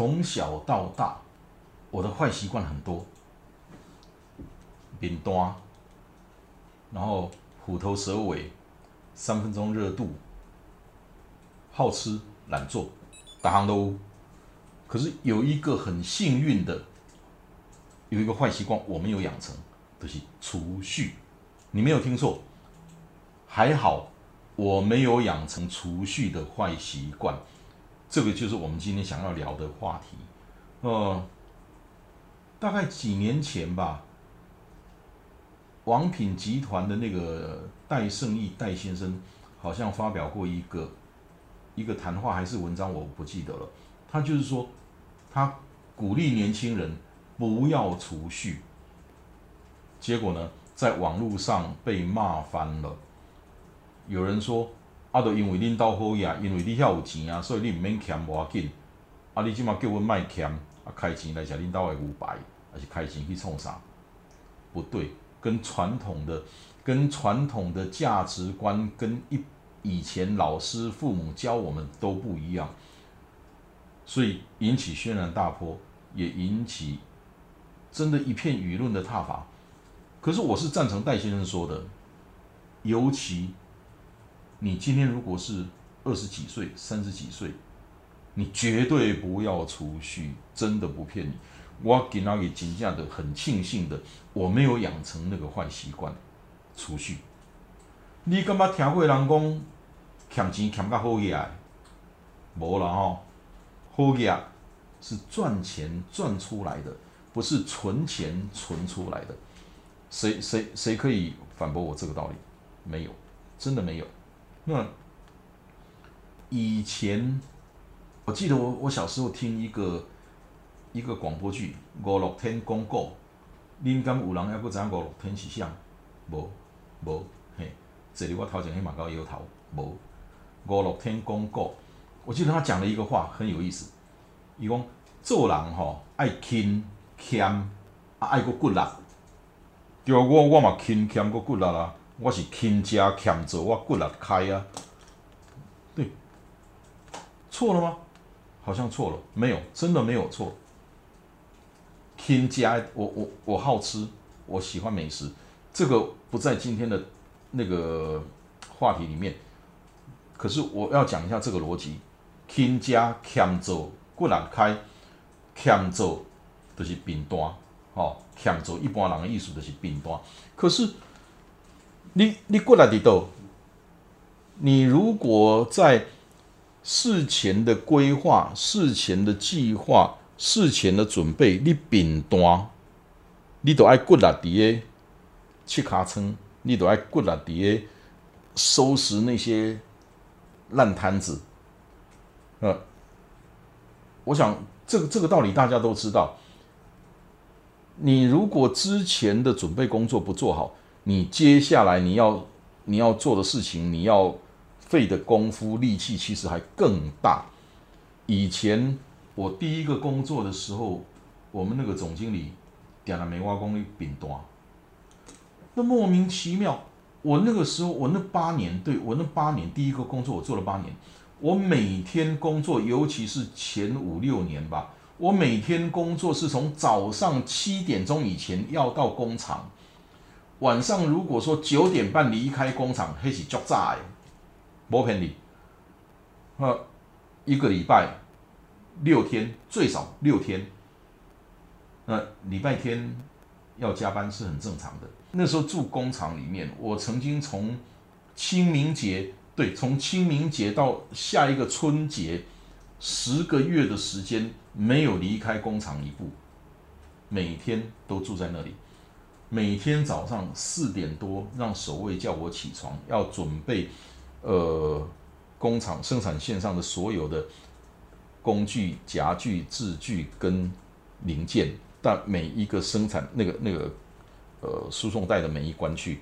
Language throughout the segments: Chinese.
从小到大，我的坏习惯很多，扁端，然后虎头蛇尾，三分钟热度，好吃懒做，打行都。可是有一个很幸运的，有一个坏习惯我没有养成，就是储蓄。你没有听错，还好我没有养成储蓄的坏习惯。这个就是我们今天想要聊的话题，呃，大概几年前吧，王品集团的那个戴胜义戴先生好像发表过一个一个谈话还是文章，我不记得了。他就是说，他鼓励年轻人不要储蓄，结果呢，在网络上被骂翻了。有人说。啊，就因为恁兜好呀，因为你遐有钱啊，所以你毋免欠无要紧。啊，你即马叫阮卖欠，啊，开钱来食恁兜的牛排，还是开钱去创啥？不对，跟传统的、跟传统的价值观，跟一以前老师、父母教我们都不一样，所以引起轩然大波，也引起真的一片舆论的挞伐。可是我是赞成戴先生说的，尤其。你今天如果是二十几岁、三十几岁，你绝对不要储蓄，真的不骗你。我给那个金价的很庆幸的，我没有养成那个坏习惯，储蓄。你干嘛听过人讲欠钱欠到好业？无啦吼，好业是赚钱赚出来的，不是存钱存出来的。谁谁谁可以反驳我这个道理？没有，真的没有。那以前，我记得我我小时候听一个一个广播剧《五六天公告》，恁敢有人还不知影五六天是啥？无无嘿，这里我头前去嘛搞摇头，无五六天公告。我记得他讲了一个话很有意思，伊讲做人吼爱勤俭啊爱个骨力，对，我我嘛勤俭个骨力啊。我是勤食俭做，我骨力开啊。对，错了吗？好像错了，没有，真的没有错。勤食，我我我好吃，我喜欢美食，这个不在今天的那个话题里面。可是我要讲一下这个逻辑：勤食俭做，骨力开，俭做就是扁担，吼，俭做一般人的意思就是扁担。可是。你你过来伫倒？你如果在事前的规划、事前的计划、事前的准备，你扁担，你都爱骨力伫诶，切卡村，你都爱骨力伫诶，收拾那些烂摊子。呃，我想这个这个道理大家都知道。你如果之前的准备工作不做好，你接下来你要你要做的事情，你要费的功夫力气其实还更大。以前我第一个工作的时候，我们那个总经理点了煤挖工的饼端，那莫名其妙。我那个时候，我那八年，对我那八年第一个工作，我做了八年。我每天工作，尤其是前五六年吧，我每天工作是从早上七点钟以前要到工厂。晚上如果说九点半离开工厂，黑是脚炸的，不骗你。呃，一个礼拜六天，最少六天。那礼拜天要加班是很正常的。那时候住工厂里面，我曾经从清明节，对，从清明节到下一个春节，十个月的时间没有离开工厂一步，每天都住在那里。每天早上四点多，让守卫叫我起床，要准备，呃，工厂生产线上的所有的工具、夹具、制具跟零件，但每一个生产那个那个呃输送带的每一关去，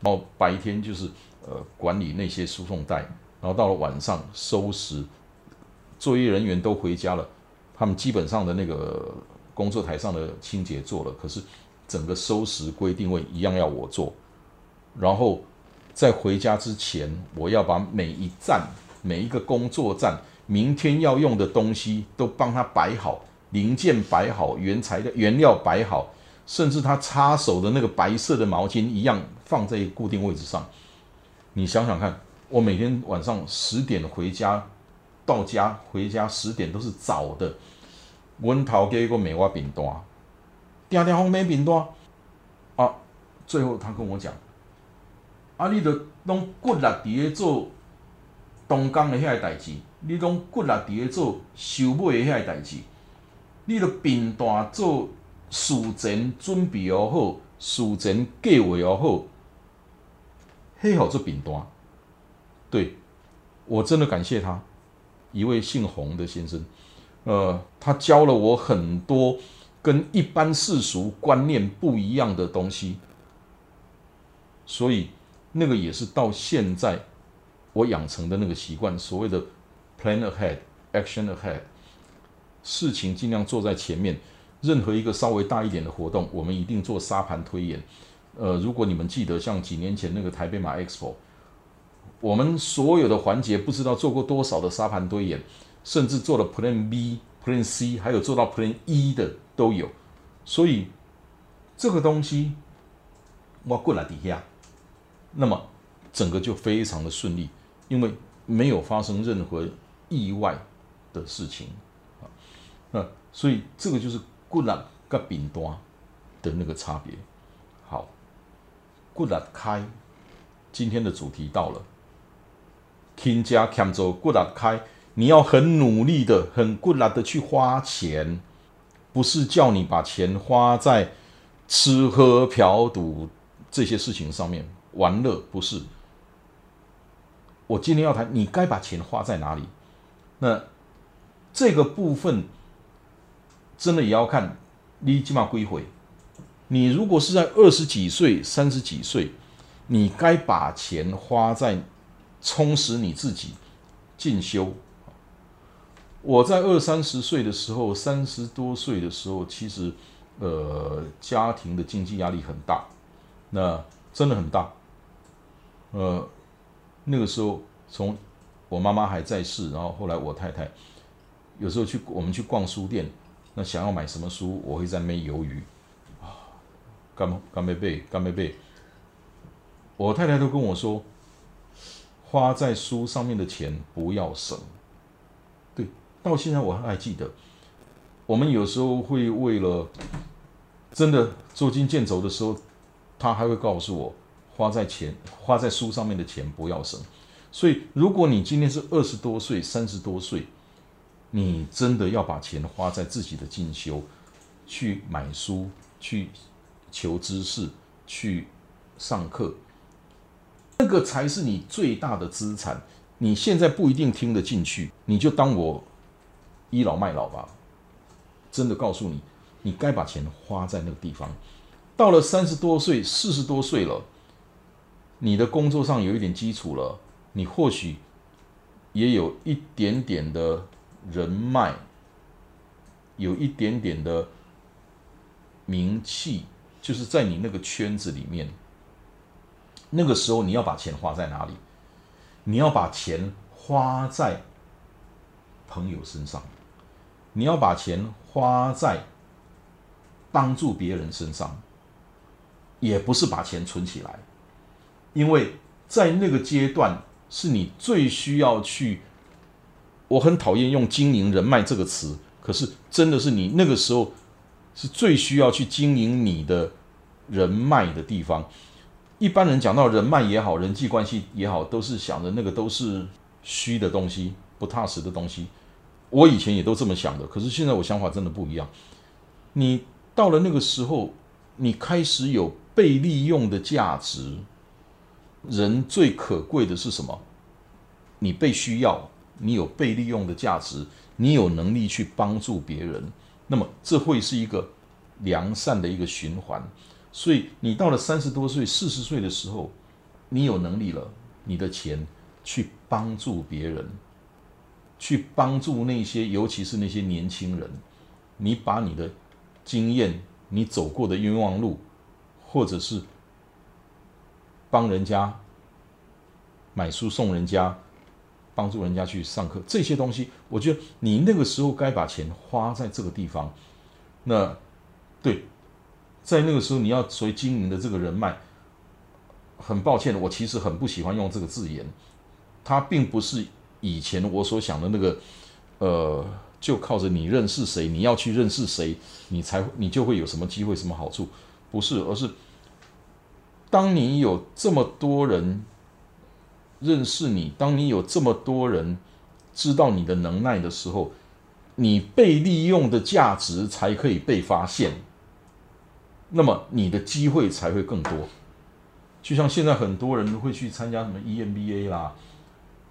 然后白天就是呃管理那些输送带，然后到了晚上收拾，作业人员都回家了，他们基本上的那个工作台上的清洁做了，可是整个收拾规定位一样要我做，然后在回家之前，我要把每一站每一个工作站。明天要用的东西都帮他摆好，零件摆好，原材料原料摆好，甚至他擦手的那个白色的毛巾一样放在固定位置上。你想想看，我每天晚上十点回家，到家回家十点都是早的。温头给一个美蛙饼单，点点红梅饼单啊。最后他跟我讲：“啊，你都拢骨力伫咧做东江的遐个代志。”你拢骨力伫咧做收尾的遐个代志，你著平淡做事前准备又好，事前计划又好，迄好做平淡。对我真的感谢他，一位姓洪的先生，呃，他教了我很多跟一般世俗观念不一样的东西，所以那个也是到现在我养成的那个习惯，所谓的。Plan ahead, action ahead。事情尽量做在前面。任何一个稍微大一点的活动，我们一定做沙盘推演。呃，如果你们记得，像几年前那个台北马 Expo，我们所有的环节不知道做过多少的沙盘推演，甚至做了 Plan B、Plan C，还有做到 Plan E 的都有。所以这个东西我过来底下，那么整个就非常的顺利，因为没有发生任何。意外的事情啊，那所以这个就是过来跟饼端的那个差别。好，过来开，今天的主题到了，听家看做过来开，你要很努力的、很骨力的去花钱，不是叫你把钱花在吃喝嫖赌这些事情上面玩乐，不是。我今天要谈，你该把钱花在哪里？那这个部分真的也要看你起码归回。你如果是在二十几岁、三十几岁，你该把钱花在充实你自己、进修。我在二三十岁的时候，三十多岁的时候，其实呃家庭的经济压力很大，那真的很大。呃，那个时候从。我妈妈还在世，然后后来我太太有时候去我们去逛书店，那想要买什么书，我会在那边犹豫啊，干干杯背干杯背。我太太都跟我说，花在书上面的钱不要省。到现在我还记得，我们有时候会为了真的捉襟见肘的时候，他还会告诉我，花在钱花在书上面的钱不要省。所以，如果你今天是二十多岁、三十多岁，你真的要把钱花在自己的进修，去买书、去求知识、去上课，那个才是你最大的资产。你现在不一定听得进去，你就当我倚老卖老吧。真的告诉你，你该把钱花在那个地方。到了三十多岁、四十多岁了，你的工作上有一点基础了。你或许也有一点点的人脉，有一点点的名气，就是在你那个圈子里面。那个时候你要把钱花在哪里？你要把钱花在朋友身上，你要把钱花在帮助别人身上，也不是把钱存起来，因为在那个阶段。是你最需要去，我很讨厌用经营人脉这个词，可是真的是你那个时候是最需要去经营你的人脉的地方。一般人讲到人脉也好，人际关系也好，都是想着那个都是虚的东西，不踏实的东西。我以前也都这么想的，可是现在我想法真的不一样。你到了那个时候，你开始有被利用的价值。人最可贵的是什么？你被需要，你有被利用的价值，你有能力去帮助别人，那么这会是一个良善的一个循环。所以你到了三十多岁、四十岁的时候，你有能力了，你的钱去帮助别人，去帮助那些，尤其是那些年轻人，你把你的经验、你走过的冤枉路，或者是帮人家买书送人家。帮助人家去上课，这些东西，我觉得你那个时候该把钱花在这个地方。那对，在那个时候你要所谓经营的这个人脉，很抱歉，我其实很不喜欢用这个字眼，它并不是以前我所想的那个，呃，就靠着你认识谁，你要去认识谁，你才你就会有什么机会、什么好处，不是，而是当你有这么多人。认识你，当你有这么多人知道你的能耐的时候，你被利用的价值才可以被发现，那么你的机会才会更多。就像现在很多人会去参加什么 EMBA 啦，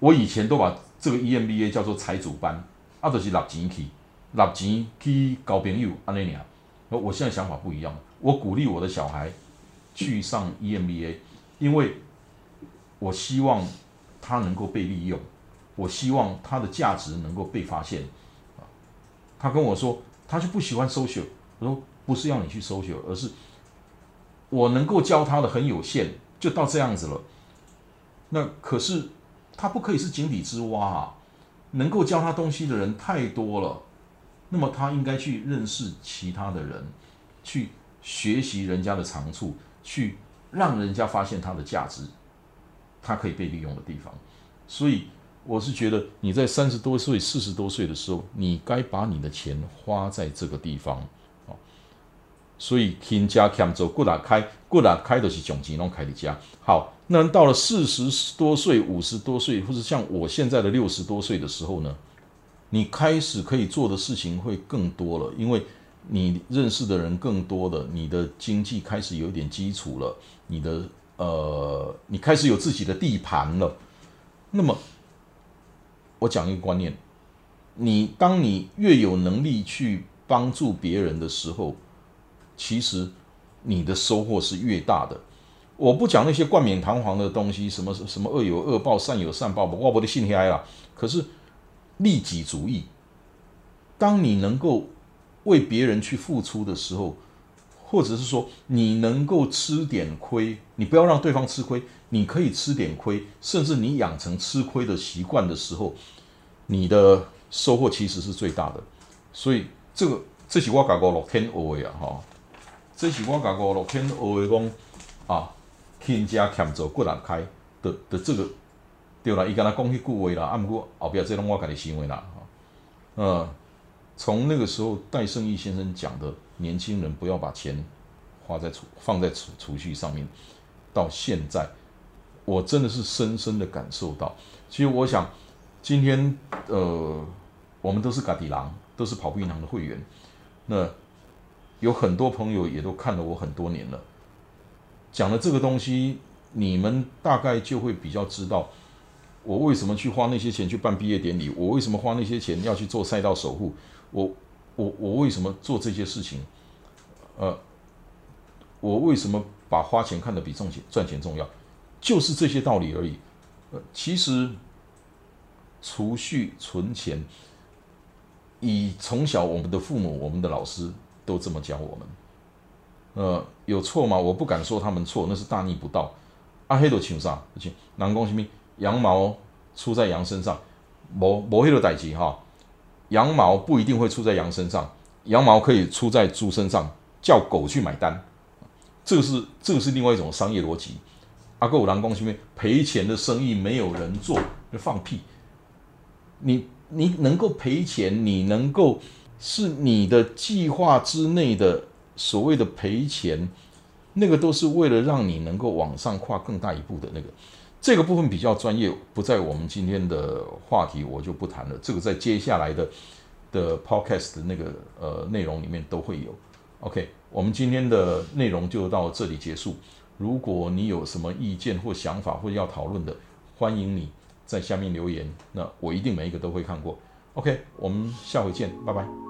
我以前都把这个 EMBA 叫做财主班，啊，就是拿钱去，拿钱去交朋友，安尼样。我现在想法不一样，我鼓励我的小孩去上 EMBA，因为。我希望他能够被利用，我希望他的价值能够被发现。啊，他跟我说，他就不喜欢 social。我说不是要你去 social，而是我能够教他的很有限，就到这样子了。那可是他不可以是井底之蛙啊！能够教他东西的人太多了，那么他应该去认识其他的人，去学习人家的长处，去让人家发现他的价值。他可以被利用的地方，所以我是觉得你在三十多岁、四十多岁的时候，你该把你的钱花在这个地方。所以听家看走，过打开，过打开的是总金融开的家。好，那到了四十多岁、五十多岁，或者像我现在的六十多岁的时候呢，你开始可以做的事情会更多了，因为你认识的人更多了，你的经济开始有点基础了，你的。呃，你开始有自己的地盘了。那么，我讲一个观念：你当你越有能力去帮助别人的时候，其实你的收获是越大的。我不讲那些冠冕堂皇的东西，什么什么恶有恶报，善有善报，我不的信黑了。可是利己主义，当你能够为别人去付出的时候。或者是说你能够吃点亏，你不要让对方吃亏，你可以吃点亏，甚至你养成吃亏的习惯的时候，你的收获其实是最大的。所以这个这是我讲过六天学的啊，哈，这是我讲过六天学的讲啊，天家欠做骨难开的的这个对啦，伊跟他讲迄句话啦，啊，毋过后壁这拢我家己想的啦，啊嗯，从那个时候戴胜义先生讲的。年轻人不要把钱花在储放在储储蓄上面。到现在，我真的是深深的感受到。其实我想，今天呃，我们都是嘎迪郎，都是跑步银行的会员。那有很多朋友也都看了我很多年了。讲了这个东西，你们大概就会比较知道，我为什么去花那些钱去办毕业典礼，我为什么花那些钱要去做赛道守护，我。我我为什么做这些事情？呃，我为什么把花钱看得比赚钱赚钱重要？就是这些道理而已。呃，其实储蓄存钱，以从小我们的父母、我们的老师都这么教我们。呃，有错吗？我不敢说他们错，那是大逆不道。阿黑都请上，而且南宫什么羊毛出在羊身上，无无黑的代志哈。羊毛不一定会出在羊身上，羊毛可以出在猪身上，叫狗去买单，这个是这个是另外一种商业逻辑。阿哥五郎公司面赔钱的生意没有人做，就放屁。你你能够赔钱，你能够是你的计划之内的所谓的赔钱，那个都是为了让你能够往上跨更大一步的那个。这个部分比较专业，不在我们今天的话题，我就不谈了。这个在接下来的的 podcast 的那个呃内容里面都会有。OK，我们今天的内容就到这里结束。如果你有什么意见或想法或者要讨论的，欢迎你在下面留言，那我一定每一个都会看过。OK，我们下回见，拜拜。